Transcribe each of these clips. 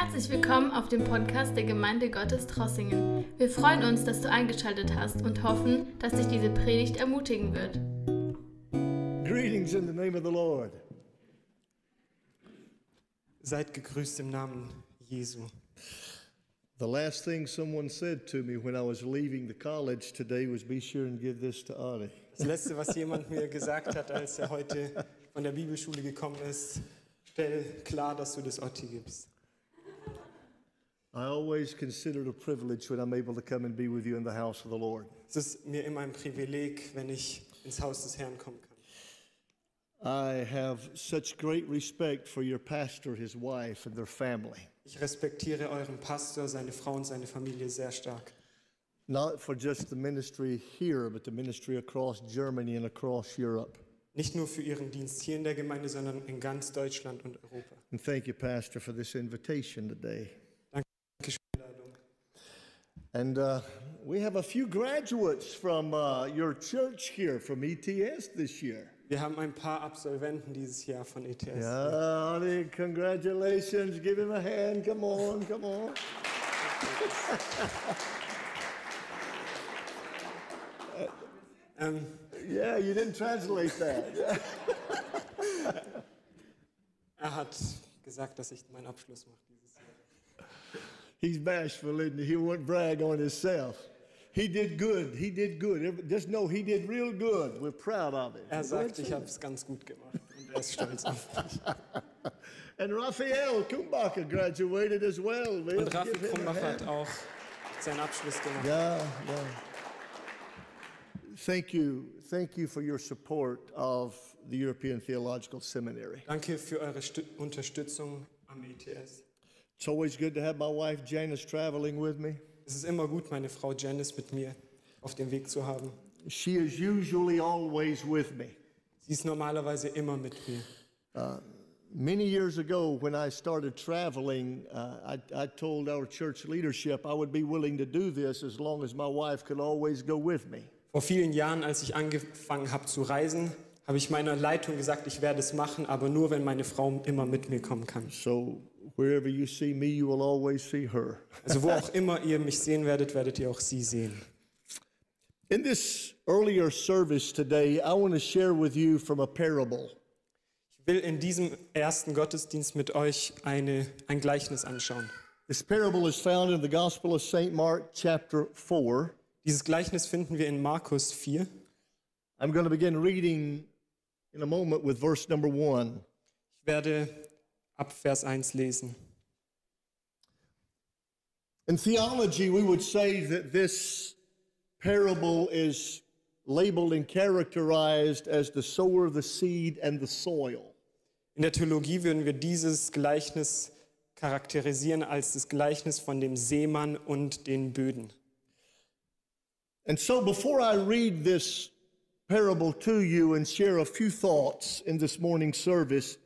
Herzlich willkommen auf dem Podcast der Gemeinde Gottes Trossingen. Wir freuen uns, dass du eingeschaltet hast und hoffen, dass dich diese Predigt ermutigen wird. Greetings in the name of the Lord. Seid gegrüßt im Namen Jesu. The last thing someone said to me when I was leaving the college today was be sure and give this to Ari. Das Letzte, was jemand mir gesagt hat, als er heute von der Bibelschule gekommen ist, stell klar, dass du das Otti gibst. I always consider it a privilege when I'm able to come and be with you in the house of the Lord. Es ist mir immer ein Privileg, wenn ich ins Haus des Herrn kommen kann. I have such great respect for your pastor, his wife, and their family. Ich respektiere euren Pastor, seine Frau und seine Familie sehr stark. Not for just the ministry here, but the ministry across Germany and across Europe. Nicht nur für ihren Dienst hier in der Gemeinde, sondern in ganz Deutschland und Europa. And thank you, Pastor, for this invitation today. Danke für die Einladung. And uh, we have a few graduates from uh, your church here from ETS this year. Wir haben ein paar Absolventen dieses Jahr von ETS. Yeah, Ari, congratulations. Give him a hand. Come on, come on. Ähm, Yeah, you didn't translate that. Er hat gesagt, dass ich meinen Abschluss mache. He's bashful, isn't he? He won't brag on himself. He did good. He did good. Just know he did real good. We're proud of him. Er sagt, ich habe es ganz gut gemacht und er ist stolz auf mich. And Raphael Kumbacher graduated as well. Let's Und Raffi give him a Krumbach hat auch seinen Abschluss gemacht. Yeah, yeah. Thank you. Thank you for your support of the European Theological Seminary. Danke für eure Stü Unterstützung am ETS. It's always good to have my wife Janice traveling with me. Es ist immer gut, meine Frau Janice mit mir auf dem Weg zu haben. She is usually always with me. Sie ist normalerweise immer mit mir. Many years ago, when I started traveling, uh, I, I told our church leadership I would be willing to do this as long as my wife could always go with me. Vor vielen Jahren, als ich angefangen habe zu reisen, habe ich meiner Leitung gesagt, ich werde es machen, aber nur, wenn meine Frau immer mit mir kommen kann. So wherever you see me, you will always see her. Also wo auch immer ihr mich sehen werdet, werdet ihr auch sie sehen. In this earlier service today, I want to share with you from a parable. Ich will in diesem ersten Gottesdienst mit euch eine, ein Gleichnis anschauen. This parable is found in the Gospel of St. Mark, chapter 4. Dieses Gleichnis finden wir in Markus 4. I'm going to begin reading in a moment with verse number 1. Ich werde ab Vers 1 lesen. In theology, we would say that this parable is labeled and characterized as the sower of the seed and the soil. In der Theologie würden wir dieses Gleichnis charakterisieren als das Gleichnis von dem Seemann und den Böden. And so, before I read this parable to you and share a few thoughts in this morning's service,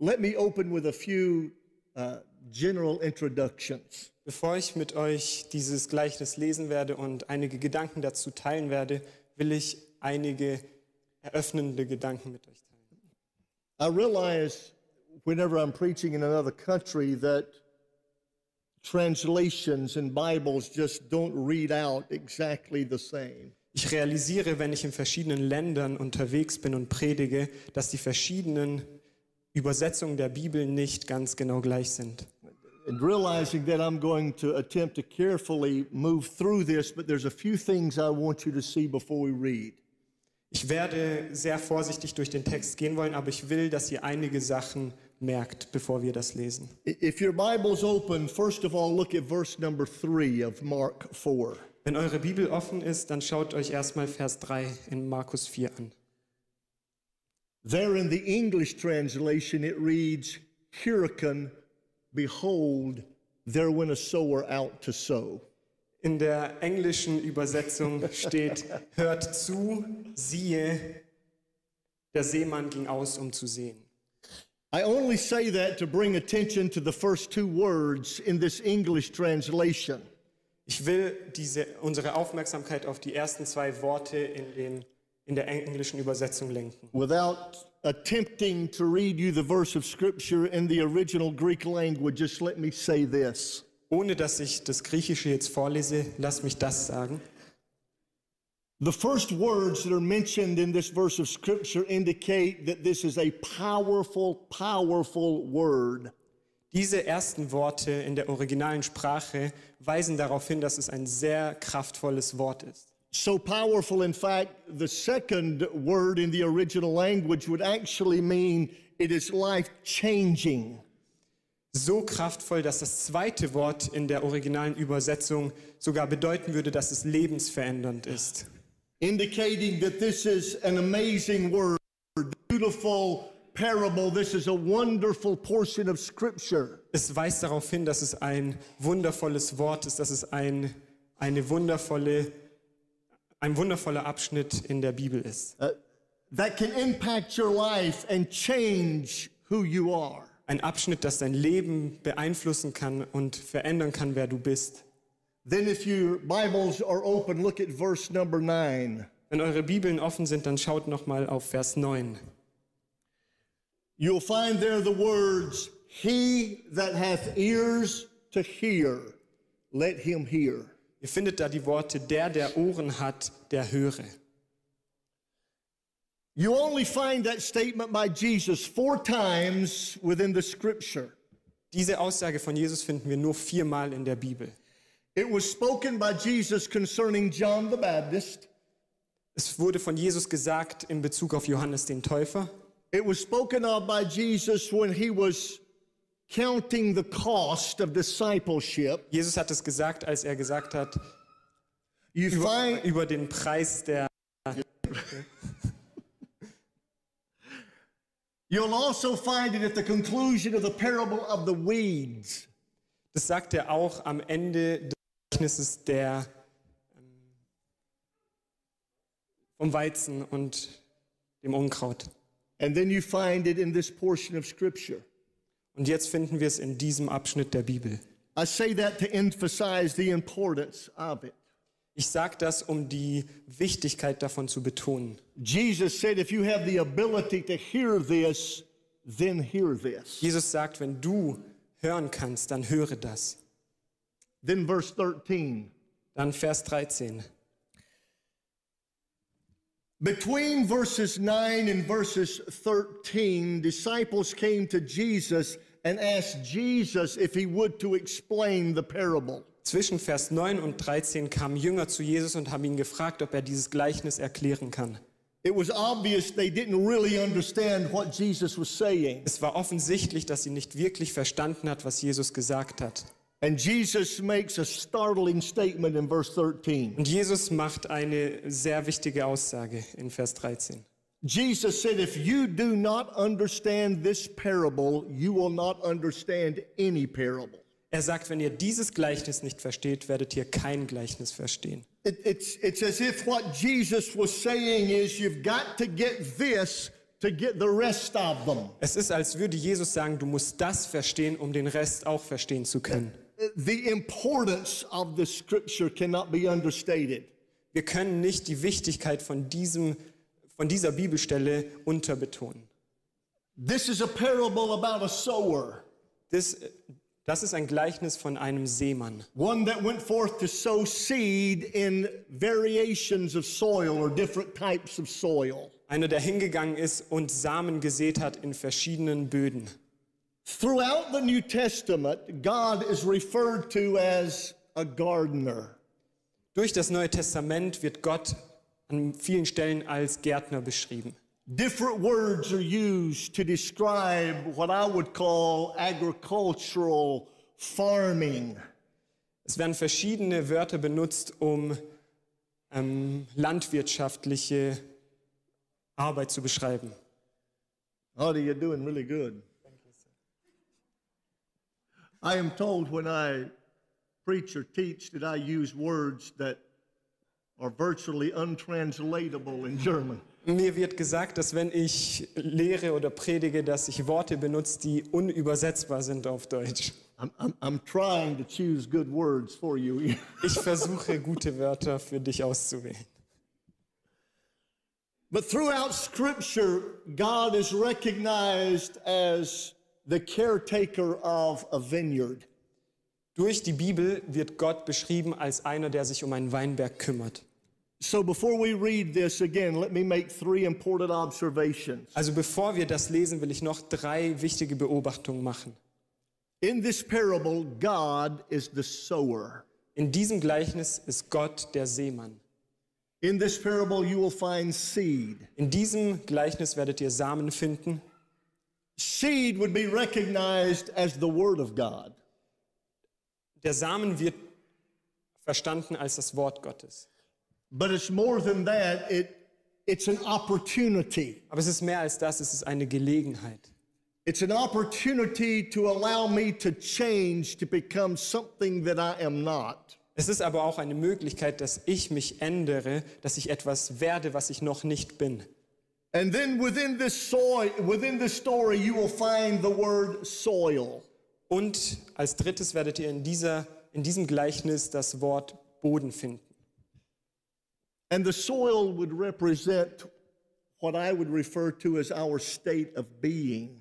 let me open with a few uh, general introductions. Bevor ich mit euch dieses Gleichnis lesen werde und einige Gedanken dazu teilen werde, will ich einige eröffnende Gedanken mit euch teilen. I realize whenever I'm preaching in another country that translations and Bibles just don't read out exactly the same. Ich realisiere, wenn ich in verschiedenen Ländern unterwegs bin und predige, dass die verschiedenen Übersetzungen der Bibel nicht ganz genau gleich sind. And realizing that I'm going to attempt to carefully move through this, but there's a few things I want you to see before we read. Ich werde sehr vorsichtig durch den Text gehen wollen, aber ich will, dass ihr einige Sachen merkt, bevor wir das lesen. If your Bible's open, first of all, look at verse number three of Mark 4. Wenn eure Bibel offen ist, dann schaut euch erstmal Vers 3 in Markus 4 an. There in the English translation, it reads, Hurricane, behold, there went a sower out to sow. In der englischen Übersetzung steht, hört zu, siehe, der Seemann ging aus, um zu sehen. I only say that to bring attention to the first two words in this English translation. Ich will diese, unsere Aufmerksamkeit auf die ersten zwei Worte in, den, in der englischen Übersetzung lenken. Without attempting to read you the verse of Scripture in the original Greek language, just let me say this. Ohne dass ich das Griechische jetzt vorlese, lass mich das sagen. The first words that are mentioned in this verse of Scripture indicate that this is a powerful, powerful word. Diese ersten Worte in der originalen Sprache weisen darauf hin, dass es ein sehr kraftvolles Wort ist. So powerful, in fact, the second word in the original language would actually mean it is life changing. So kraftvoll, dass das zweite Wort in der originalen Übersetzung sogar bedeuten würde, dass es lebensverändernd ist. indicating that this is an amazing word, beautiful parable. This is a wonderful portion of Scripture. Es weist darauf hin, dass es ein wundervolles Wort ist, dass es ein, eine wundervolle, ein wundervoller Abschnitt in der Bibel ist. that can impact your life and change who you are. Ein Abschnitt, das dein Leben beeinflussen kann und verändern kann, wer du bist. Then, if your Bibles are open, look at verse number nine. Wenn eure Bibeln offen sind, dann schaut noch mal auf Vers 9. You'll find there the words, He that hath ears to hear, let him hear. Ihr findet da die Worte, der, der Ohren hat, der höre. You only find that statement by Jesus four times within the scripture. Diese Aussage von Jesus finden wir nur viermal in der Bibel. It was spoken by Jesus concerning John the Baptist. Es wurde von Jesus gesagt in Bezug auf Johannes den Täufer. It was spoken of by Jesus when he was counting the cost of discipleship. Jesus hat es gesagt, als er gesagt hat, You über, find über den Preis der. you'll also find it at the conclusion of the parable of the weeds. Das sagt er auch am Ende des Gleichnisses der ähm, vom Weizen und dem Unkraut. And then you find it in this portion of scripture. Und jetzt finden wir es in diesem Abschnitt der Bibel. I say that to emphasize the importance of it. Ich sage das, um die Wichtigkeit davon zu betonen. Jesus said, if you have the ability to hear this, then hear this. Jesus sagt, wenn du hören kannst, dann höre das. Then verse 13. Dann Vers 13. Between verses 9 and verses 13, disciples came to Jesus and asked Jesus if he would to explain the parable. Zwischen Vers 9 und 13 kamen Jünger zu Jesus und haben ihn gefragt, ob er dieses Gleichnis erklären kann. It was obvious they didn't really understand what Jesus was saying. Es war offensichtlich, dass sie nicht wirklich verstanden hat, was Jesus gesagt hat. And Jesus makes a startling statement in verse 13. Und Jesus macht eine sehr wichtige Aussage in Vers 13. Jesus said, If you do not understand this parable, you will not understand any parable. Er sagt, wenn ihr dieses Gleichnis nicht versteht, werdet ihr kein Gleichnis verstehen. It, it's, it's as if what Jesus was saying is, You've got to get this to get the rest of them. Es ist, als würde Jesus sagen, du musst das verstehen, um den Rest auch verstehen zu können. The importance of the scripture cannot be understated. Wir können nicht die Wichtigkeit von, diesem, von dieser Bibelstelle unterbetonen. This is a parable about a sower, Das, das ist ein Gleichnis von einem Seemann. one that went forth to sow seed in variations of soil or different types of soil. Einer, der hingegangen ist und Samen gesät hat in verschiedenen Böden. Throughout the New Testament, God is referred to as a gardener. Durch das Neue Testament wird Gott an vielen Stellen als Gärtner beschrieben. Different words are used to describe what I would call agricultural farming. Es werden verschiedene Wörter benutzt, um ähm, landwirtschaftliche Arbeit zu beschreiben. Honey, you're doing really good. I am told when I preach or teach that I use words that are virtually untranslatable in German. Mir wird gesagt, dass wenn ich lehre oder predige, dass ich Worte benutze, die unübersetzbar sind auf Deutsch. I'm, I'm, I'm trying to choose good words for you. Ich versuche gute Wörter für dich auszuwählen. But throughout Scripture, God is recognized as the caretaker of a vineyard. Durch die Bibel wird Gott beschrieben als einer, der sich um einen Weinberg kümmert. So before we read this again, let me make three important observations. Also bevor wir das lesen, will ich noch drei wichtige Beobachtungen machen. In this parable, God is the sower. In diesem Gleichnis ist Gott der Seemann. In this parable, you will find seed. In diesem Gleichnis werdet ihr Samen finden. Seed would be recognized as the Word of God. Der Samen wird verstanden als das Wort Gottes. But it's more than that, it, it's an opportunity. Aber es ist mehr als das, es ist eine Gelegenheit. It's an opportunity to allow me to change to become something that I am not. Es ist aber auch eine Möglichkeit, dass ich mich ändere, dass ich etwas werde, was ich noch nicht bin. And then within this soil, within this story, you will find the word soil. Und als drittes werdet ihr in, dieser, in diesem Gleichnis das Wort Boden finden. And the soil would represent what I would refer to as our state of being.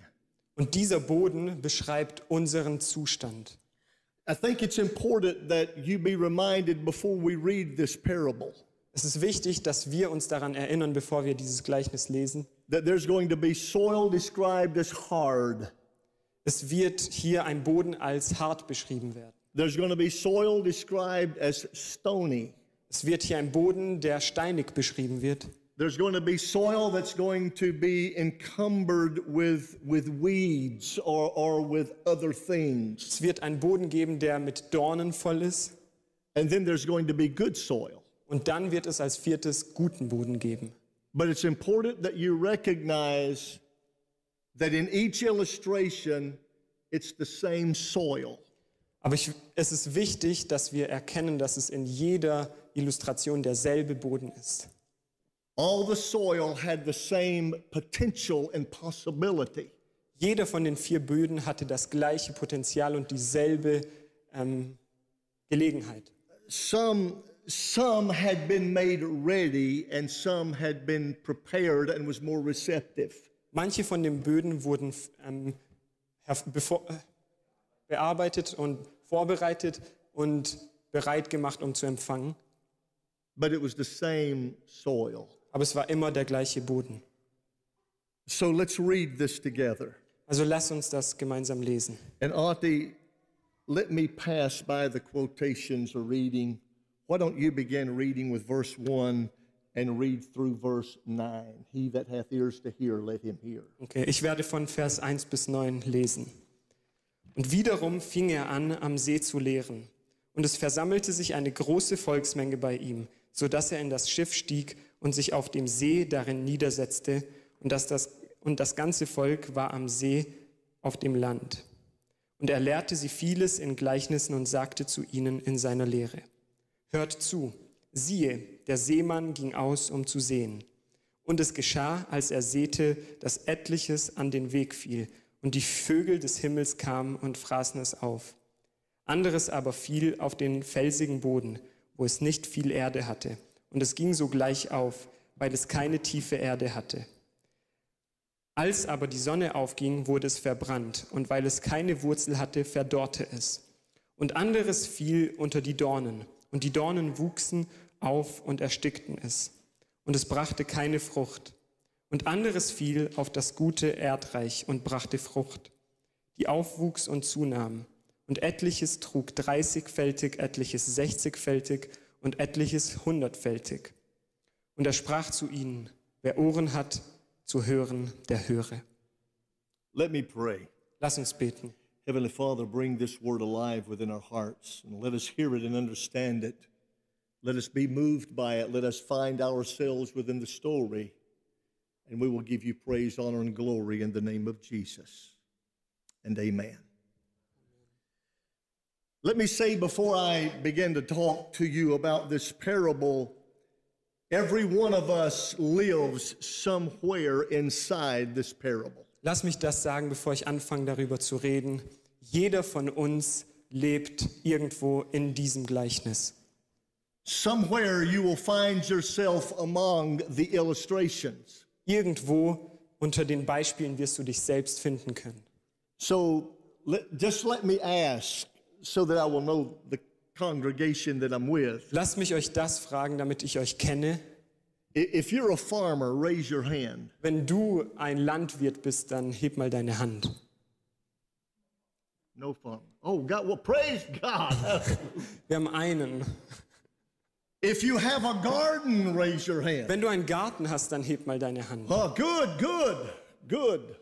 Und dieser Boden beschreibt unseren Zustand. I think it's important that you be reminded before we read this parable Es ist wichtig, dass wir uns daran erinnern, bevor wir dieses Gleichnis lesen. that there's going to be soil described as hard. Es wird hier ein Boden als hart beschrieben werden. There's going to be soil described as stony. Es wird hier ein Boden, der steinig beschrieben wird. There's going to be soil that's going to be encumbered with, with weeds or, or with other things. Es wird einen Boden geben, der mit Dornen voll ist. And then there's going to be good soil. Und dann wird es als viertes guten Boden geben. But it's important that you recognize that in each illustration, it's the same soil. Aber ich, es ist wichtig, dass wir erkennen, dass es in jeder Illustration derselbe Boden ist. All the soil had the same potential and possibility. Jeder von den vier Böden hatte das gleiche Potenzial und dieselbe ähm, Gelegenheit. Some, some had been made ready, and some had been prepared and was more receptive. Manche von den Böden wurden ähm, äh, bearbeitet und vorbereitet und bereit gemacht, um zu empfangen. But it was the same soil. Aber es war immer der gleiche Boden. So let's read this together. Also lass uns das gemeinsam lesen. And Auntie, let me pass by the quotations or reading. Why don't you begin reading with verse 1 and read through verse 9? He that hath ears to hear, let him hear. Okay, ich werde von Vers 1 bis 9 lesen. Und wiederum fing er an, am See zu lehren. Und es versammelte sich eine große Volksmenge bei ihm, so dass er in das Schiff stieg und sich auf dem See darin niedersetzte, und, dass das, und das ganze Volk war am See auf dem Land. Und er lehrte sie vieles in Gleichnissen und sagte zu ihnen in seiner Lehre, Hört zu, siehe, der Seemann ging aus, um zu sehen. Und es geschah, als er säte, dass etliches an den Weg fiel, und die Vögel des Himmels kamen und fraßen es auf. Anderes aber fiel auf den felsigen Boden, wo es nicht viel Erde hatte, und es ging sogleich auf, weil es keine tiefe Erde hatte. Als aber die Sonne aufging, wurde es verbrannt, und weil es keine Wurzel hatte, verdorrte es. Und anderes fiel unter die Dornen, und die Dornen wuchsen auf und erstickten es. Und es brachte keine Frucht. Und anderes fiel auf das gute Erdreich und brachte Frucht, die aufwuchs und zunahm. Und etliches trug dreißigfältig, etliches sechzigfältig und etliches hundertfältig. Und er sprach zu ihnen, wer Ohren hat zu hören, der höre. Let me pray. Lass uns beten. Heavenly Father, bring this word alive within our hearts and let us hear it and understand it. Let us be moved by it. Let us find ourselves within the story. And we will give you praise, honor, and glory in the name of Jesus. And amen. Let me say before I begin to talk to you about this parable, every one of us lives somewhere inside this parable. Lass mich das sagen, bevor ich anfange darüber zu reden. Jeder von uns lebt irgendwo in diesem Gleichnis. somewhere you will find yourself among the illustrations. Irgendwo unter den Beispielen wirst du dich selbst finden können. So just let me ask so that I will know the congregation that I'm with. Lasst mich euch das fragen, damit ich euch kenne. If you're a farmer, raise your hand. Wenn du ein Landwirt bist, dann heb mal deine Hand. No farmer. Oh, God, well, praise God. Wir haben einen. if you have a garden, raise your hand. Wenn du einen Garten hast, dann heb mal deine Hand. Oh, good, good, good.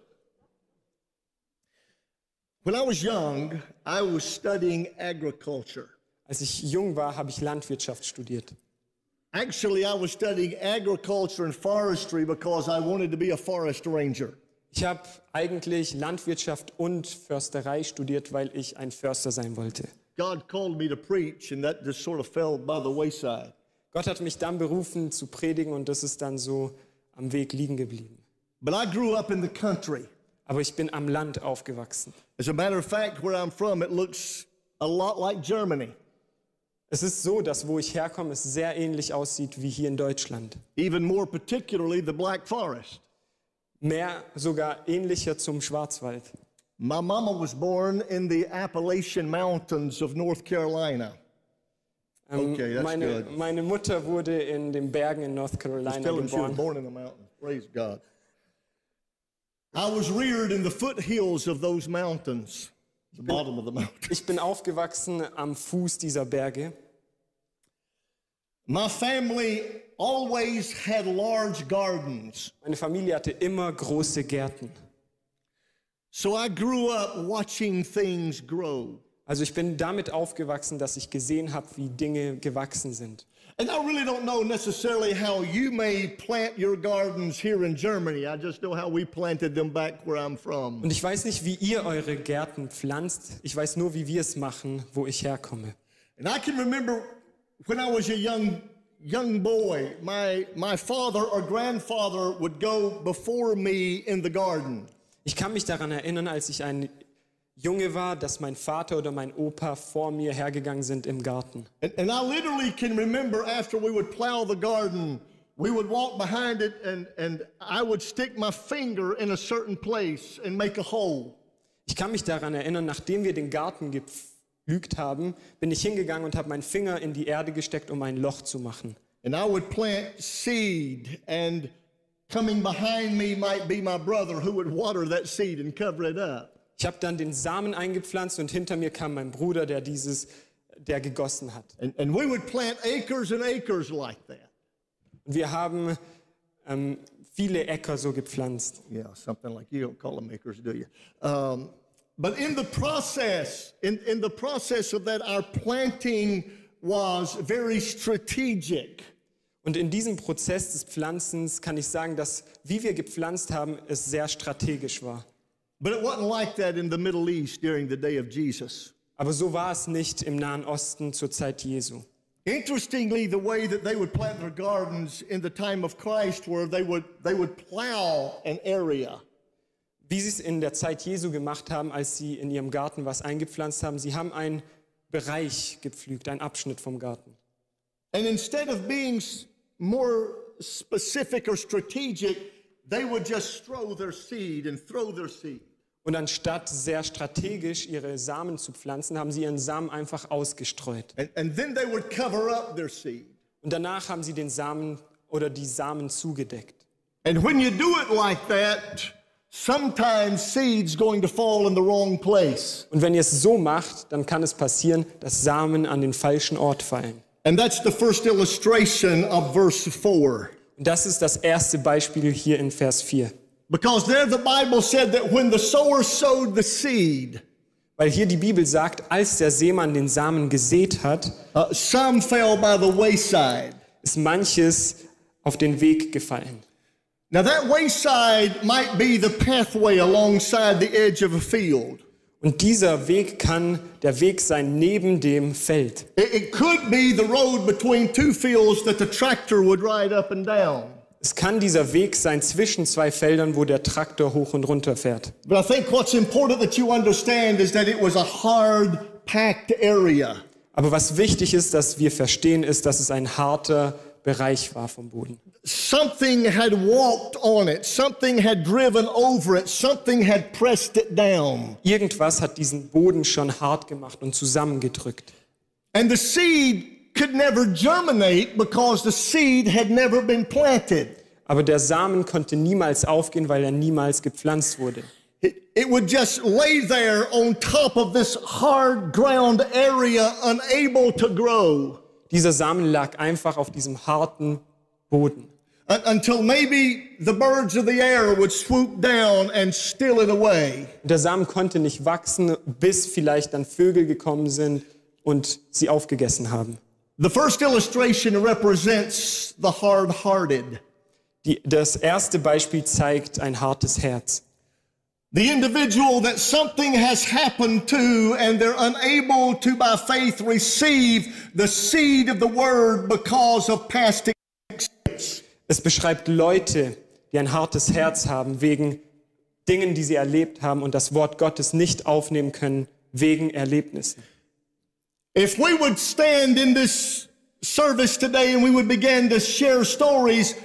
When I was young, I was studying agriculture. Als ich jung war, habe ich Landwirtschaft studiert. Actually, I was studying agriculture and forestry because I wanted to be a forest ranger. Ich habe eigentlich Landwirtschaft und Försterei studiert, weil ich ein Förster sein wollte. God called me to preach, and that just sort of fell by the wayside. Gott hat mich dann berufen zu predigen und das ist dann so am Weg liegen geblieben. But I grew up in the country. Aber ich bin am Land aufgewachsen. As a matter of fact, where I'm from, it looks a lot like Germany, Es ist so, dass wo ich herkomme, es sehr ähnlich aussieht wie hier in Deutschland. even more particularly the Black Forest. Mehr sogar ähnlicher zum Schwarzwald. My mama was born in the Appalachian Mountains of North Carolina. Ähm, Okay, that's meine, good. meine Mutter wurde in den Bergen in North Carolina him she was geboren. born in the mountains. Praise God. I was reared in the foothills of those mountains, the mountain. Ich bin aufgewachsen am Fuß dieser Berge. My family always had large gardens. Meine Familie hatte immer große Gärten. So I grew up watching things grow. Also ich bin damit aufgewachsen, dass ich gesehen habe, wie Dinge gewachsen sind. And I really don't know necessarily how you may plant your gardens here in Germany. I just know how we planted them back where I'm from. Und ich weiß nicht, wie ihr eure Gärten pflanzt. Ich weiß nur, wie wir es machen, wo ich herkomme. And I can remember when I was a young young boy, my my father or grandfather would go before me in the garden. Ich kann mich daran erinnern, als ich ein Junge war, dass mein Vater oder mein Opa vor mir hergegangen sind im Garten. And, and I literally can remember after we would plow the garden, we would walk behind it and, and I would stick my finger in a certain place and make a hole. Ich kann mich daran erinnern, nachdem wir den Garten gepflügt haben, bin ich hingegangen und habe meinen Finger in die Erde gesteckt, um ein Loch zu machen. And I would plant seed, and coming behind me might be my brother who would water that seed and cover it up. Ich habe dann den Samen eingepflanzt und hinter mir kam mein Bruder, der dieses, der gegossen hat. And, and we would plant acres and acres like that. Und wir haben ähm, viele Äcker so gepflanzt. Yeah, something like you don't call them acres, do you? Um, but in the process, in, in the process of that, our planting was very strategic. Und in diesem Prozess des Pflanzens kann ich sagen, dass wie wir gepflanzt haben, es sehr strategisch war. But it wasn't like that in the Middle East during the day of Jesus. Aber so war es nicht im Nahen Osten zur Zeit Jesu. Interestingly, the way that they would plant their gardens in the time of Christ, where they would they would plow an area. Wie sie es in der Zeit Jesu gemacht haben, als sie in ihrem Garten was eingepflanzt haben, sie haben einen Bereich gepflügt, einen Abschnitt vom Garten. And instead of being more specific or strategic, they would just throw their seed and throw their seed. Und anstatt sehr strategisch ihre Samen zu pflanzen, haben sie ihren Samen einfach ausgestreut. And, and then they would cover up their seed. Und danach haben sie den Samen oder die Samen zugedeckt. And when you do it like that, sometimes seed's going to fall in the wrong place. Und wenn ihr es so macht, dann kann es passieren, dass Samen an den falschen Ort fallen. And that's the first illustration of verse 4. Und das ist das erste Beispiel hier in Vers 4. Because there the Bible said that when the sower sowed the seed, Weil hier die Bibel sagt, als der Seemann den Samen gesät hat, uh, some fell by the wayside. ist manches auf den Weg gefallen. Now, that wayside might be the pathway alongside the edge of a field. Und dieser Weg kann der Weg sein neben dem Feld. Es kann dieser Weg sein zwischen zwei Feldern, wo der Traktor hoch und runter fährt. But I think what's important that you understand is that it was a hard packed area. Aber was wichtig ist, dass wir verstehen, ist, dass es ein harter Bereich war vom Boden. Something had walked on it, something had driven over it, something had pressed it down. Irgendwas hat diesen Boden schon hart gemacht und zusammengedrückt. And the seed could never germinate because the seed had never been planted. Aber der Samen konnte niemals aufgehen, weil er niemals gepflanzt wurde. It, would just lay there on top of this hard ground area, unable to grow Dieser Samen lag einfach auf diesem harten Boden. un- until maybe the birds of the air would swoop down and steal it away. Der Samen konnte nicht wachsen, bis vielleicht dann Vögel gekommen sind und sie aufgegessen haben. The first illustration represents the hard hearted. Die, das erste Beispiel zeigt ein hartes Herz. The individual that something has happened to and they're unable to by faith receive the seed of the word because of past experience. Es beschreibt Leute, die ein hartes Herz haben wegen Dingen, die sie erlebt haben und das Wort Gottes nicht aufnehmen können wegen Erlebnissen. If we would stand in this service today and we would begin to share stories,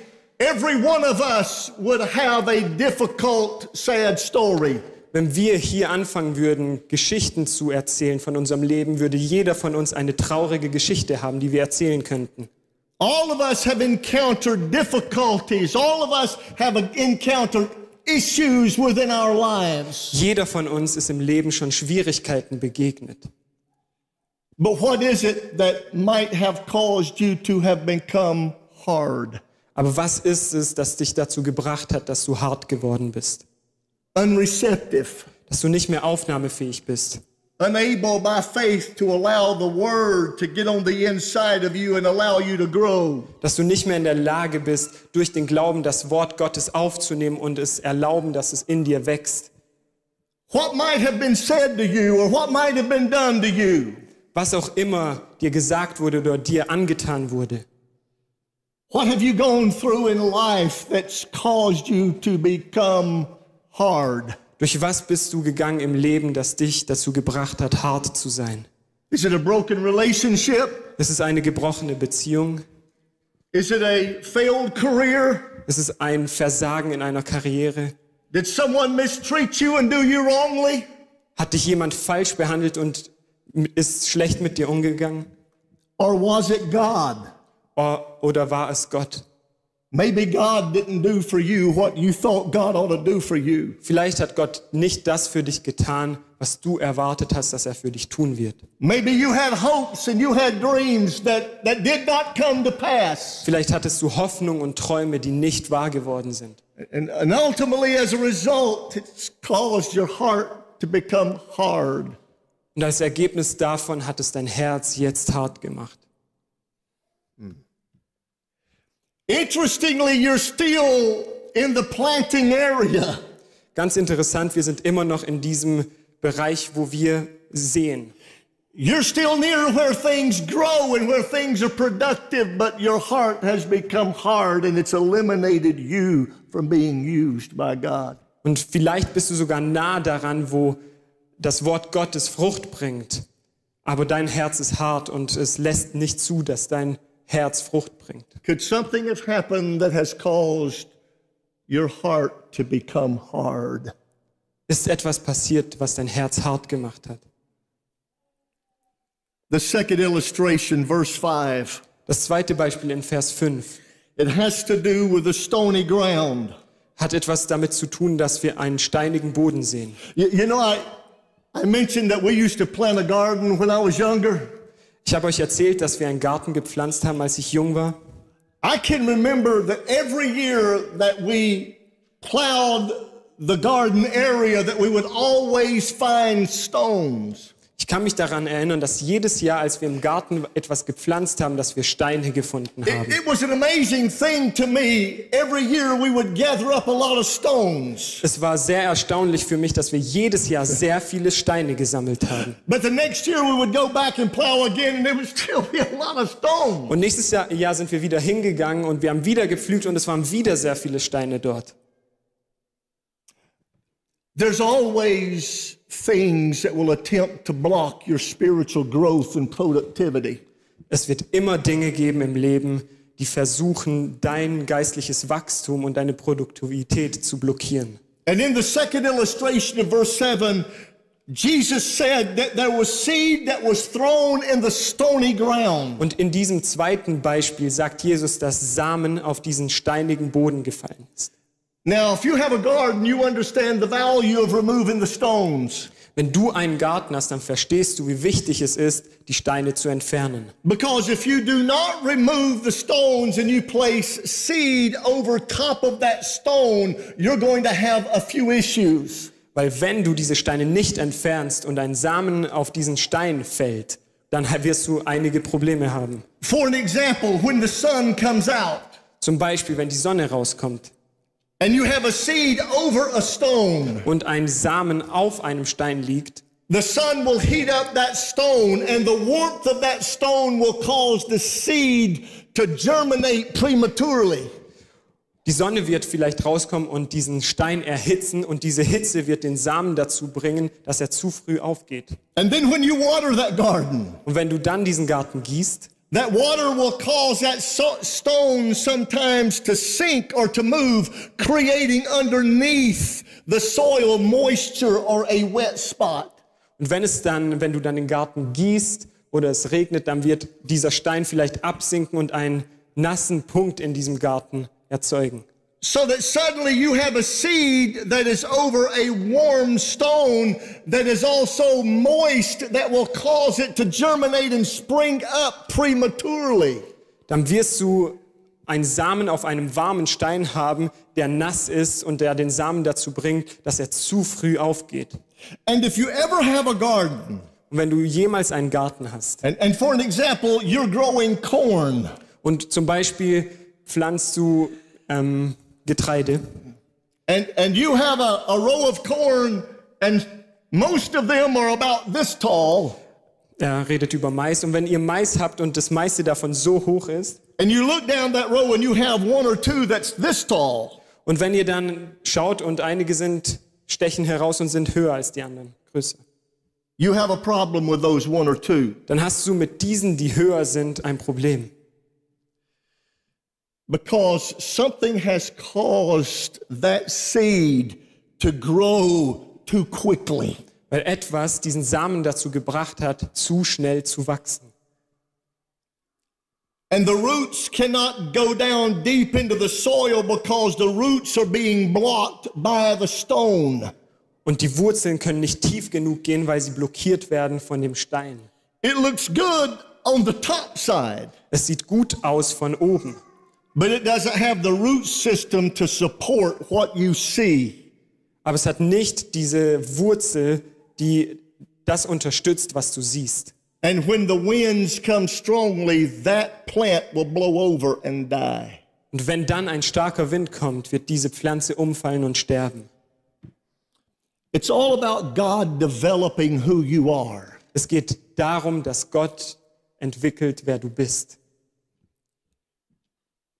every one of us would have a difficult, sad story. Wenn wir hier anfangen würden, Geschichten zu erzählen von unserem Leben, würde jeder von uns eine traurige Geschichte haben, die wir erzählen könnten. All of us have encountered difficulties. All of us have encountered issues within our lives. Jeder von uns ist im Leben schon Schwierigkeiten begegnet. But what is it that might have caused you to have become hard, Aber was ist es, das dich dazu gebracht hat, dass du hart geworden bist? unreceptive, Dass du nicht mehr aufnahmefähig bist? unable by faith to allow the word to get on the inside of you and allow you to grow? Dass du nicht mehr in der Lage bist, durch den Glauben das Wort Gottes aufzunehmen und es erlauben, dass es in dir wächst? What might have been said to you or what might have been done to you? Was auch immer dir gesagt wurde oder dir angetan wurde. What have you gone through in life that's caused you to become hard? Durch was bist du gegangen im Leben, das dich dazu gebracht hat, hart zu sein? Is it a broken relationship? Ist es eine gebrochene Beziehung? Is it a failed career? Ist es ein Versagen in einer Karriere? Did someone mistreat you and do you wrongly? Hat dich jemand falsch behandelt und ist schlecht mit dir umgegangen? Or was it God? Oder war es Gott? Maybe God didn't do for you what you thought God ought to do for you. Vielleicht hat Gott nicht das für dich getan, was du erwartet hast, dass er für dich tun wird. Maybe you had hopes and you had dreams that, that did not come to pass. Vielleicht hattest du Hoffnung und Träume, die nicht wahr geworden sind. And, and ultimately, as a result, it's caused your heart to become hard. Und als Ergebnis davon hat es dein Herz jetzt hart gemacht. Interestingly, you're still in the planting area. Ganz interessant, wir sind immer noch in diesem Bereich, wo wir sehen. You're still near where things grow and where things are productive, but your heart has become hard and it's eliminated you from being used by God. Und vielleicht bist du sogar nah daran, wo das Wort Gottes Frucht bringt. Aber dein Herz ist hart und es lässt nicht zu, dass dein Herz Frucht bringt. Could something have happened that has caused your heart to become hard? Ist etwas passiert, was dein Herz hart gemacht hat? The second illustration, verse 5, Das zweite Beispiel in Vers 5 it has to do with the stony ground. hat etwas damit zu tun, dass wir einen steinigen Boden sehen. You, you know, I, I mentioned that we used to plant a garden when I was younger. Ich habe euch erzählt, dass wir einen Garten gepflanzt haben, als ich jung war. I can remember that every year that we plowed the garden area that we would always find stones. Ich kann mich daran erinnern, dass jedes Jahr, als wir im Garten etwas gepflanzt haben, dass wir Steine gefunden haben. it was an amazing thing to me. Every year we would gather up a lot of stones. Es war sehr erstaunlich für mich, dass wir jedes Jahr sehr viele Steine gesammelt haben. But the next year we would go back and plow again and there would still be a lot of stones. Und nächstes Jahr, Jahr sind wir wieder hingegangen und wir haben wieder gepflügt und es waren wieder sehr viele Steine dort. There's always things that will attempt to block your spiritual growth and productivity. Es wird immer Dinge geben im Leben, die versuchen, dein geistliches Wachstum und deine Produktivität zu blockieren. And in the second illustration of verse 7, Jesus said that there was seed that was thrown in the stony ground. Und in diesem zweiten Beispiel sagt Jesus, dass Samen auf diesen steinigen Boden gefallen ist. Now, if you have a garden, you understand the value of removing the stones. Wenn du einen Garten hast, dann verstehst du, wie wichtig es ist, die Steine zu entfernen. Because if you do not remove the stones and you place seed over top of that stone, you're going to have a few issues. Weil wenn du diese Steine nicht entfernst und ein Samen auf diesen Stein fällt, dann wirst du einige Probleme haben. For an example, when the sun comes out Zum Beispiel, wenn die Sonne rauskommt and you have a seed over a stone, und ein Samen auf einem Stein liegt, the sun will heat up that stone and the warmth of that stone will cause the seed to germinate prematurely. die Sonne wird vielleicht rauskommen und diesen Stein erhitzen und diese Hitze wird den Samen dazu bringen, dass er zu früh aufgeht. And then when you water that garden, Und wenn du dann diesen Garten gießt, That water will cause that stone sometimes to sink or to move, creating underneath the soil moisture or a wet spot. Und wenn es dann, wenn du dann den Garten gießt oder es regnet, dann wird dieser Stein vielleicht absinken und einen nassen Punkt in diesem Garten erzeugen. So that suddenly you have a seed that is over a warm stone that is also moist that will cause it to germinate and spring up prematurely. Dann wirst du einen Samen auf einem warmen Stein haben, der nass ist und der den Samen dazu bringt, dass er zu früh aufgeht. And if you ever have a garden, Und wenn du jemals einen Garten hast and, and for an example, you're growing corn, und zum Beispiel pflanzt du ähm, Getreide and, and you have a, a row of corn, and most of them are about this tall, er redet über Mais. Und wenn ihr Mais habt und das meiste davon so hoch ist, and you look down that row and you have one or two that's this tall, und wenn ihr dann schaut und einige sind, stechen heraus und sind höher als die anderen, größer, you have a problem with those one or two. dann hast du mit diesen, die höher sind, ein Problem. Because something has caused that seed to grow too quickly. Weil etwas diesen Samen dazu gebracht hat, zu schnell zu wachsen. And the roots cannot go down deep into the soil because the roots are being blocked by the stone. Und die Wurzeln können nicht tief genug gehen, weil sie blockiert werden von dem Stein. It looks good on the top side, Es sieht gut aus von oben, but it doesn't have the root system to support what you see. aber es hat nicht diese Wurzel, die das unterstützt, was du siehst. And when the winds come strongly, that plant will blow over and die. Und wenn dann ein starker Wind kommt, wird diese Pflanze umfallen und sterben. It's all about God developing who you are. Es geht darum, dass Gott entwickelt, wer du bist.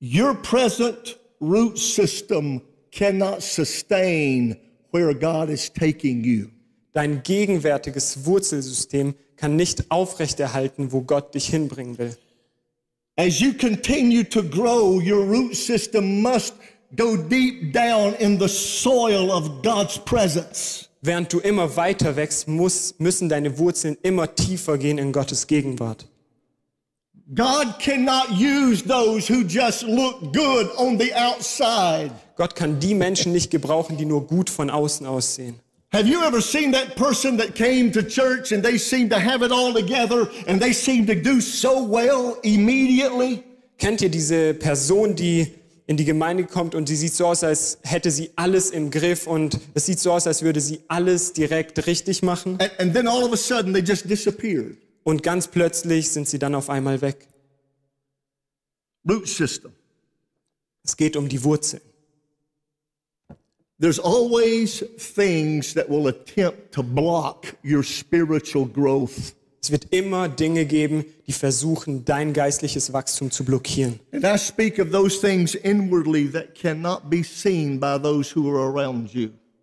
Your present root system cannot sustain where God is taking you. Dein gegenwärtiges Wurzelsystem kann nicht aufrechterhalten, wo Gott dich hinbringen will. As you continue to grow, your root system must go deep down in the soil of God's presence. Während du immer weiter wächst, muss, müssen deine Wurzeln immer tiefer gehen in Gottes Gegenwart. God cannot use those who just look good on the outside. Gott kann die Menschen nicht gebrauchen, die nur gut von außen aussehen. Have you ever seen that person that came to church and they seem to have it all together and they seem to do so well immediately? Kennt ihr diese Person, die in die Gemeinde kommt und sie sieht so aus, als hätte sie alles im Griff und es sieht so aus, als würde sie alles direkt richtig machen And, and then all of a sudden they just disappeared. Und ganz plötzlich sind sie dann auf einmal weg. Root system. Es geht um die Wurzeln. There's always things that will attempt to block your spiritual growth. Es wird immer Dinge geben, die versuchen, dein geistliches Wachstum zu blockieren.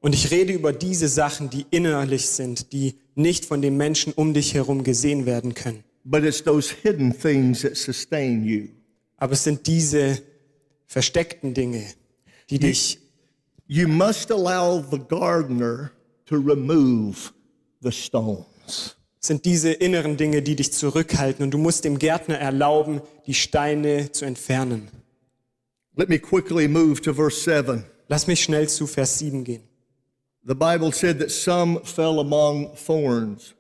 Und ich rede über diese Sachen, die innerlich sind, die nicht von den Menschen um dich herum gesehen werden können. but it's those hidden things that sustain you. Aber es sind diese versteckten Dinge, die dich, You must allow the gardener to remove the stones. sind diese inneren Dinge, die dich zurückhalten. Und du musst dem Gärtner erlauben, die Steine zu entfernen. Let me quickly move to verse 7. Lass mich schnell zu Vers 7 gehen. The Bible said that some fell among thorns.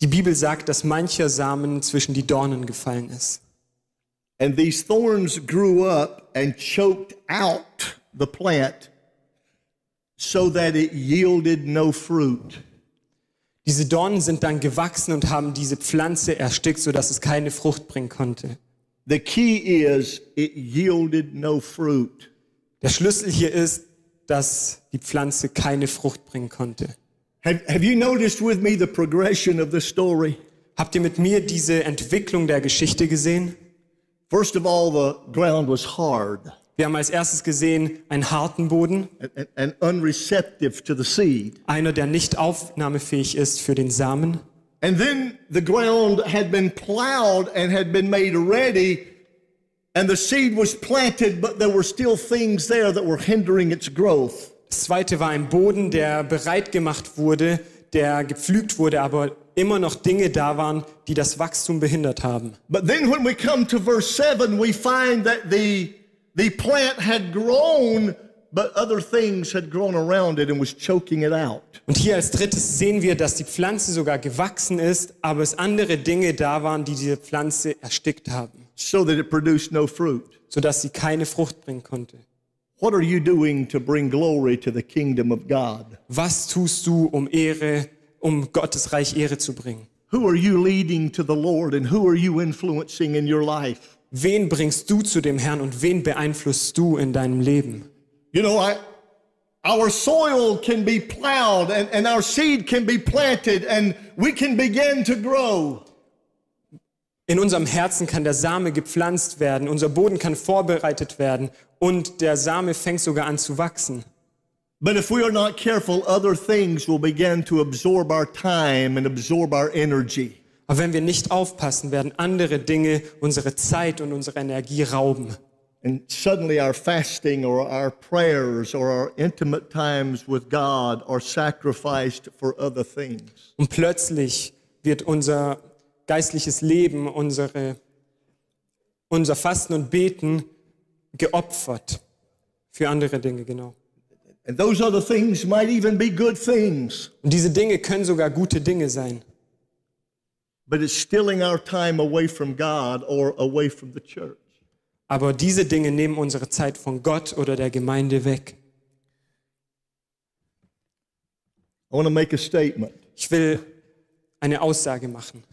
Die Bibel sagt, dass mancher Samen zwischen die Dornen gefallen ist. And these thorns grew up and choked out the plant so that it yielded no fruit. Diese Dornen sind dann gewachsen und haben diese Pflanze erstickt, sodass es keine Frucht bringen konnte. The key is it yielded no fruit. Der Schlüssel hier ist, dass die Pflanze keine Frucht bringen konnte. Have, have you noticed with me the progression of the story? Habt ihr mit mir diese Entwicklung der Geschichte gesehen? First of all, the ground was hard Wir haben als erstes gesehen einen harten Boden, and, and unreceptive to the seed. einer, der nicht aufnahmefähig ist für den Samen. And then the ground had been plowed and had been made ready, and the seed was planted, but there were still things there that were hindering its growth. Das zweite war ein Boden, der bereit gemacht wurde, der gepflügt wurde, aber immer noch Dinge da waren, die das Wachstum behindert haben. But then when we come to verse 7, we find that the, the plant had grown, but other things had grown around it and was choking it out. Und hier als drittes sehen wir, dass die Pflanze sogar gewachsen ist, aber es andere Dinge da waren, die diese Pflanze erstickt haben, so that it produced no fruit. So sodass sie keine Frucht bringen konnte. What are you doing to bring glory to the kingdom of God? Was tust du, um Ehre, um Gottes Reich Ehre zu bringen? Who are you leading to the Lord and who are you influencing in your life? Wen bringst du zu dem Herrn und wen beeinflusst du in deinem Leben? You know, I, our soil can be plowed and, and our seed can be planted and we can begin to grow. In unserem Herzen kann der Same gepflanzt werden, unser Boden kann vorbereitet werden und der Same fängt sogar an zu wachsen. But if we are not careful, other things will begin to absorb our time and absorb our energy. Aber wenn wir nicht aufpassen, werden andere Dinge unsere Zeit und unsere Energie rauben. And suddenly our fasting or our prayers or our intimate times with God are sacrificed for other things. Und plötzlich wird unser geistliches Leben, unsere, unser Fasten und Beten geopfert für andere Dinge, genau. And those other things might even be good things, Und diese Dinge können sogar gute Dinge sein. but it's stealing our time away from God or away from the church. Aber diese Dinge nehmen unsere Zeit von Gott oder der Gemeinde weg. I want to make a statement. Ich will eine Aussage machen.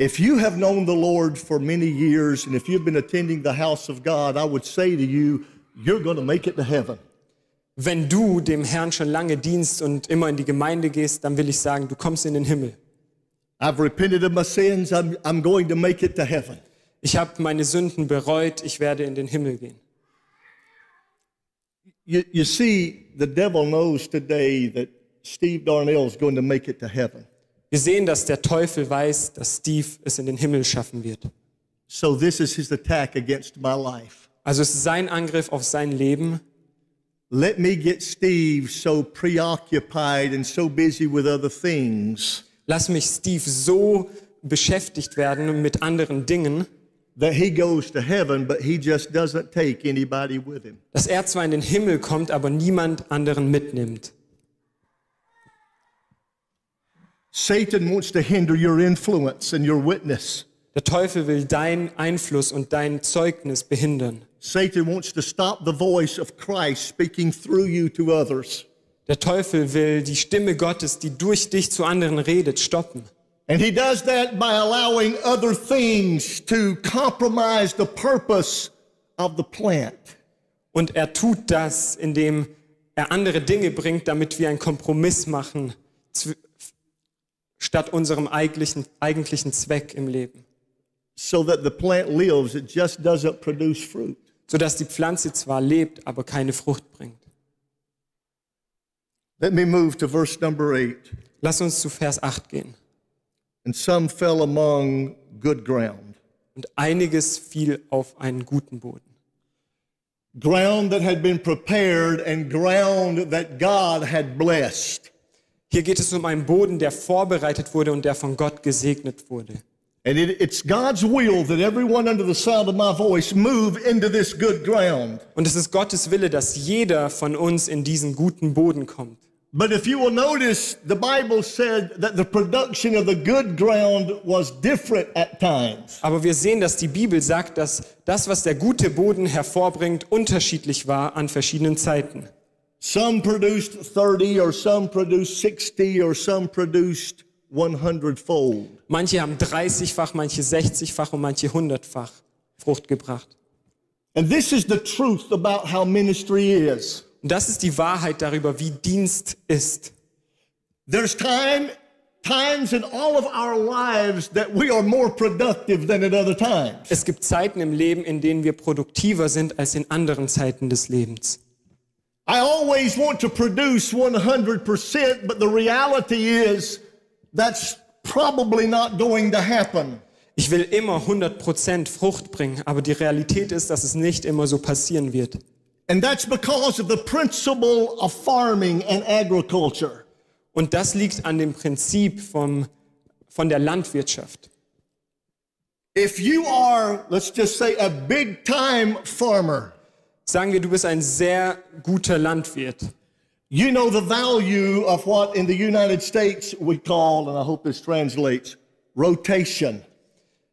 If you have known the Lord for many years and if you've been attending the house of God, I would say to you, you're going to make it to heaven. Wenn du dem Herrn schon lange dienst und immer in die Gemeinde gehst, dann will ich sagen, du kommst in den Himmel. I've repented of my sins. I'm, I'm going to make it to heaven. Ich habe meine Sünden bereut, ich werde in den Himmel gehen. You, you see, the devil knows today that Steve Darnell is going to make it to heaven. Wir sehen, dass der Teufel weiß, dass Steve es in den Himmel schaffen wird. So this is his attack against my life. Also es ist sein Angriff auf sein Leben. Let me get Steve so preoccupied and so busy with other things Lass mich Steve so beschäftigt werden mit anderen Dingen, that he goes to heaven, but he just doesn't take anybody with him. dass er zwar in den Himmel kommt, aber niemand anderen mitnimmt. Satan wants to hinder your influence and your witness. Der Teufel will dein Einfluss und dein Zeugnis behindern. Satan wants to stop the voice of Christ speaking through you to others. Der Teufel will die Stimme Gottes, die durch dich zu anderen redet, stoppen. And he does that by allowing other things to compromise the purpose of the plant. Und er tut das, indem er andere Dinge bringt, damit wir einen Kompromiss machen statt unserem eigentlichen, eigentlichen Zweck im Leben. So that the plant lives, it just doesn't produce fruit. Sodass die Pflanze zwar lebt, aber keine Frucht bringt. Let me move to verse number 8. Lass uns zu Vers 8 gehen. And some fell among good ground, Und einiges fiel auf einen guten Boden. ground that had been prepared and ground that God had blessed. Hier geht es um einen Boden, der vorbereitet wurde und der von Gott gesegnet wurde. And it, it's God's will that everyone under the sound of my voice move into this good ground. Und es ist Gottes Wille, dass jeder von uns in diesen guten Boden kommt. But if you will notice, the Bible said that the production of the good ground was different at times. Aber wir sehen, dass die Bibel sagt, dass das, was der gute Boden hervorbringt, unterschiedlich war an verschiedenen Zeiten. Some produced 30, or some produced 60, or some produced 100 fold. Manche haben 30-fach, manche 60-fach und manche 100-fach Frucht gebracht. And this is the truth about how ministry is. Und das ist die Wahrheit darüber, wie Dienst ist. There's time, times in all of our lives that we are more productive than at other times. Es gibt Zeiten im Leben, in denen wir produktiver sind als in anderen Zeiten des Lebens. I always want to produce 100%, but the reality is that's probably not going to happen. Ich will immer 100% Frucht bringen, aber die Realität ist, dass es nicht immer so passieren wird. And that's because of the principle of farming and agriculture. Und das liegt an dem Prinzip vom, von der Landwirtschaft. If you are, let's just say, a big time farmer, Sagen wir, du bist ein sehr guter Landwirt. you know the value of what in the United States we call, and I hope this translates, rotation.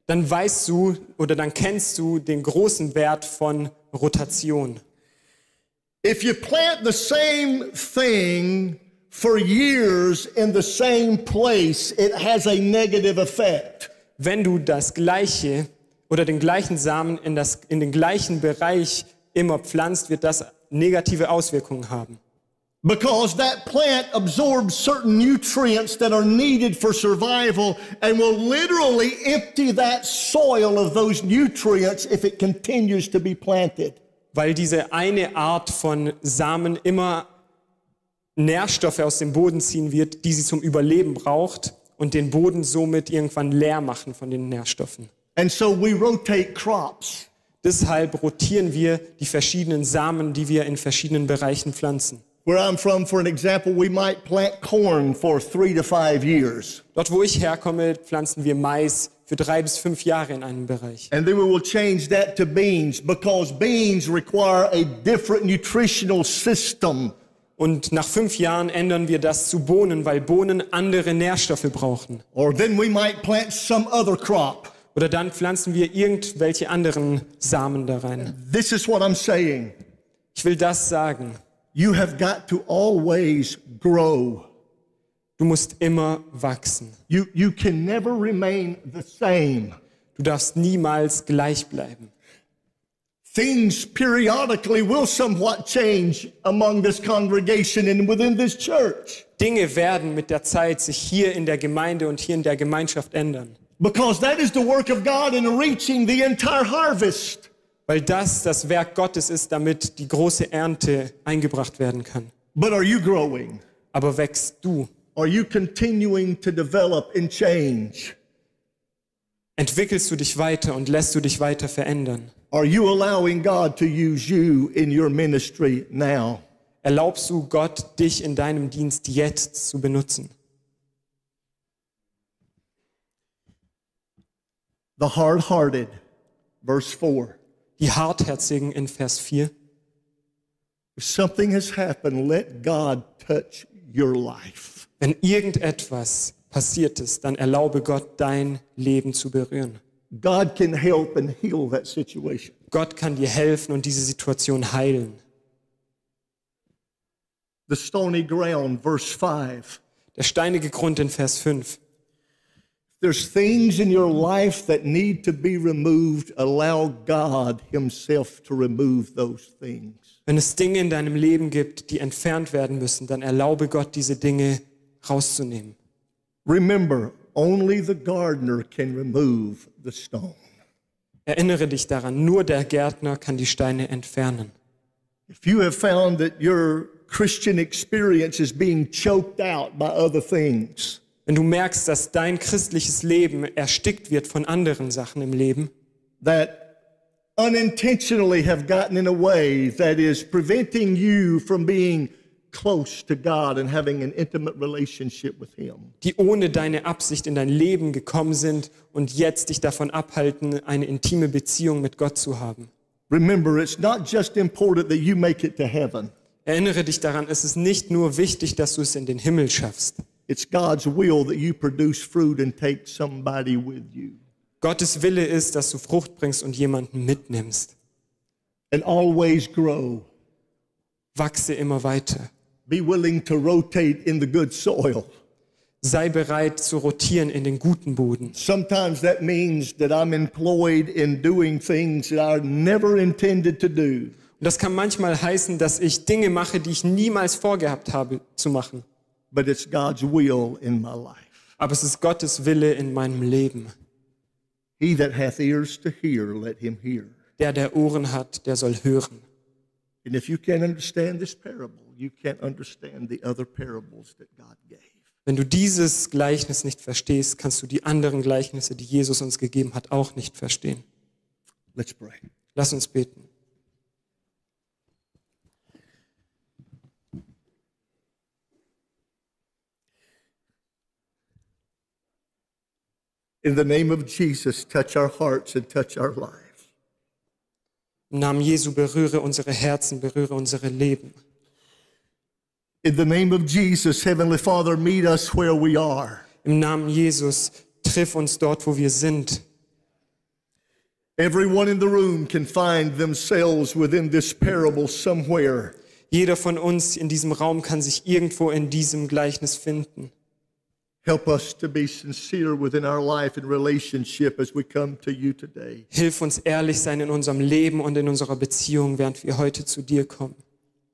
Dann weißt du oder dann kennst du den großen Wert von Rotation. If you plant the same thing for years in the same place, it has a negative effect. Wenn du das gleiche oder den gleichen Samen in, das, in den gleichen Bereich immer pflanzt, wird das negative Auswirkungen haben. Because that plant absorbs certain nutrients that are needed for survival and will literally empty that soil of those nutrients if it continues to be planted. Weil diese eine Art von Samen immer Nährstoffe aus dem Boden ziehen wird, die sie zum Überleben braucht und den Boden somit irgendwann leer machen von den Nährstoffen. And so we rotate crops. Deshalb rotieren wir die verschiedenen Samen, die wir in verschiedenen Bereichen pflanzen. Where I'm from, for an example, we might plant corn for three to five years. Dort, wo ich herkomme, pflanzen wir Mais für drei bis fünf Jahre in einem Bereich. And then we will change that to beans because beans require a different nutritional system. Und nach fünf Jahren ändern wir das zu Bohnen, weil Bohnen andere Nährstoffe brauchen. Or then we might plant some other crop. Oder dann pflanzen wir irgendwelche anderen Samen da rein. This is what I'm saying. Ich will das sagen. You have got to always grow. Du musst immer wachsen. You, you can never remain the same. Du darfst niemals gleich bleiben. Things periodically will somewhat change among this congregation and within this church Dinge werden mit der Zeit sich hier in der Gemeinde und hier in der Gemeinschaft ändern. Because that is the work of God in reaching the entire harvest. Weil das das Werk Gottes ist, damit die große Ernte eingebracht werden kann. But are you growing? Aber wächst du? Are you continuing to develop and change? Entwickelst du dich weiter und lässt du dich weiter verändern? Are you allowing God to use you in your ministry now? Erlaubst du Gott, dich in deinem Dienst jetzt zu benutzen? The hard hearted, verse 4. Die Hartherzigen in Vers 4. If something has happened, let God touch your life. Wenn irgendetwas passiert ist, dann erlaube Gott, dein Leben zu berühren. God can help and heal that situation. Gott kann dir helfen und diese Situation heilen. The stony ground, verse 5. Der steinige Grund in Vers 5. There's things in your life that need to be removed. Allow God Himself to remove those things. Wenn es Dinge in deinem Leben gibt, die entfernt werden müssen, dann erlaube Gott, diese Dinge rauszunehmen. Remember, only the gardener can remove the stone. Erinnere dich daran, nur der Gärtner kann die Steine entfernen. If you have found that your Christian experience is being choked out by other things, Wenn du merkst, dass dein christliches Leben erstickt wird von anderen Sachen im Leben, that unintentionally have gotten in a way that is preventing you from being close to God and having an intimate relationship with Him. die ohne deine Absicht in dein Leben gekommen sind und jetzt dich davon abhalten, eine intime Beziehung mit Gott zu haben. Remember, it's not just important that you make it to heaven, Erinnere dich daran, es ist nicht nur wichtig, dass du es in den Himmel schaffst. It's God's will that you produce fruit and take somebody with you. Gottes Wille ist, dass du Frucht bringst und jemanden mitnimmst. And always grow. Wachse immer weiter. Be willing to rotate in the good soil. Sei bereit zu rotieren in den guten Boden. Sometimes that means that I'm employed in doing things that I never intended to do. Und das kann manchmal heißen, dass ich Dinge mache, die ich niemals vorgehabt habe zu machen. But it's God's will in my life. Aber es ist Gottes Wille in meinem Leben. He that hath ears to hear, let him hear. Der, der Ohren hat, der soll hören. And if you can't understand this parable, you can't understand the other parables that God gave. Wenn du dieses Gleichnis nicht verstehst, kannst du die anderen Gleichnisse, die Jesus uns gegeben hat, auch nicht verstehen. Let's pray. Lass uns beten. In the name of Jesus, touch our hearts and touch our lives. Im Namen Jesu berühre unsere Herzen, berühre unsere Leben. In the name of Jesus, Heavenly Father, meet us where we are. Im Namen Jesus triff uns dort, wo wir sind. Everyone in the room can find themselves within this parable somewhere. Jeder von uns in diesem Raum kann sich irgendwo in diesem Gleichnis finden. Help us to be sincere within our life and relationship as we come to you today. Hilf uns ehrlich sein in unserem Leben und in unserer Beziehung, während wir heute zu dir kommen.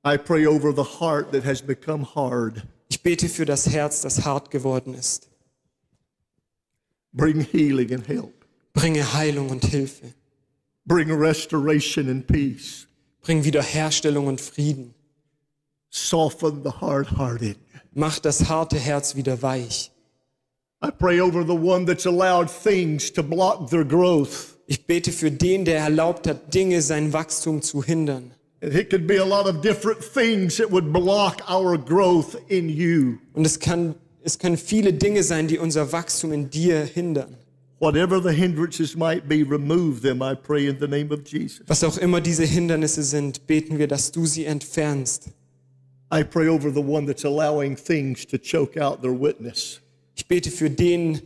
I pray over the heart that has become hard. Ich bete für das Herz, das hart geworden ist. Bring healing and help. Bringe Heilung und Hilfe. Bring restoration and peace. Bring Wiederherstellung und Frieden. Soften the hard hearted. Mach das harte Herz wieder weich. I pray over the one that's allowed things to block their growth. Ich bete für den, der erlaubt hat, Dinge sein Wachstum zu hindern. It could be a lot of different things that would block our growth in you. Und es, kann, es können viele Dinge sein, die unser Wachstum in dir hindern. Whatever the hindrances might be, remove them, I pray, in the name of Jesus. Was auch immer diese Hindernisse sind, beten wir, dass du sie entfernst. I pray over the one that's allowing things to choke out their witness. Ich bete für den,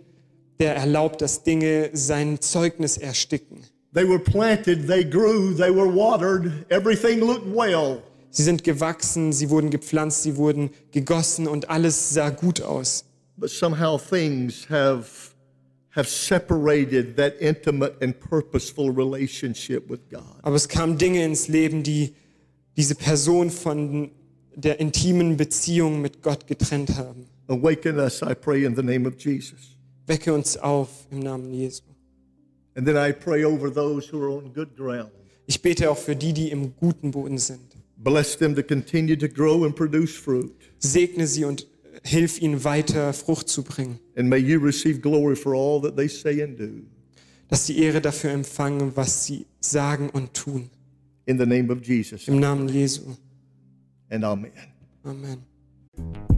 der erlaubt, dass Dinge sein Zeugnis ersticken. They were planted, they grew, they were watered, everything looked well. Sie sind gewachsen, sie wurden gepflanzt, sie wurden gegossen und alles sah gut aus. But somehow things have, have separated that intimate and purposeful relationship with God. Aber es kamen Dinge ins Leben, die diese Person von der intimen Beziehung mit Gott getrennt haben. Awaken us, I pray, in the name of Jesus. Wecke uns auf im Namen Jesu. And then I pray over those who are on good ground. Ich bete auch für die, die im guten Boden sind. Bless them to continue to grow and produce fruit. Segne sie und hilf ihnen weiter Frucht zu bringen. And may you receive glory for all that they say and do. Dass sie Ehre dafür empfangen, was sie sagen und tun. In the name of Jesus. Im Namen Jesu. And amen. Amen.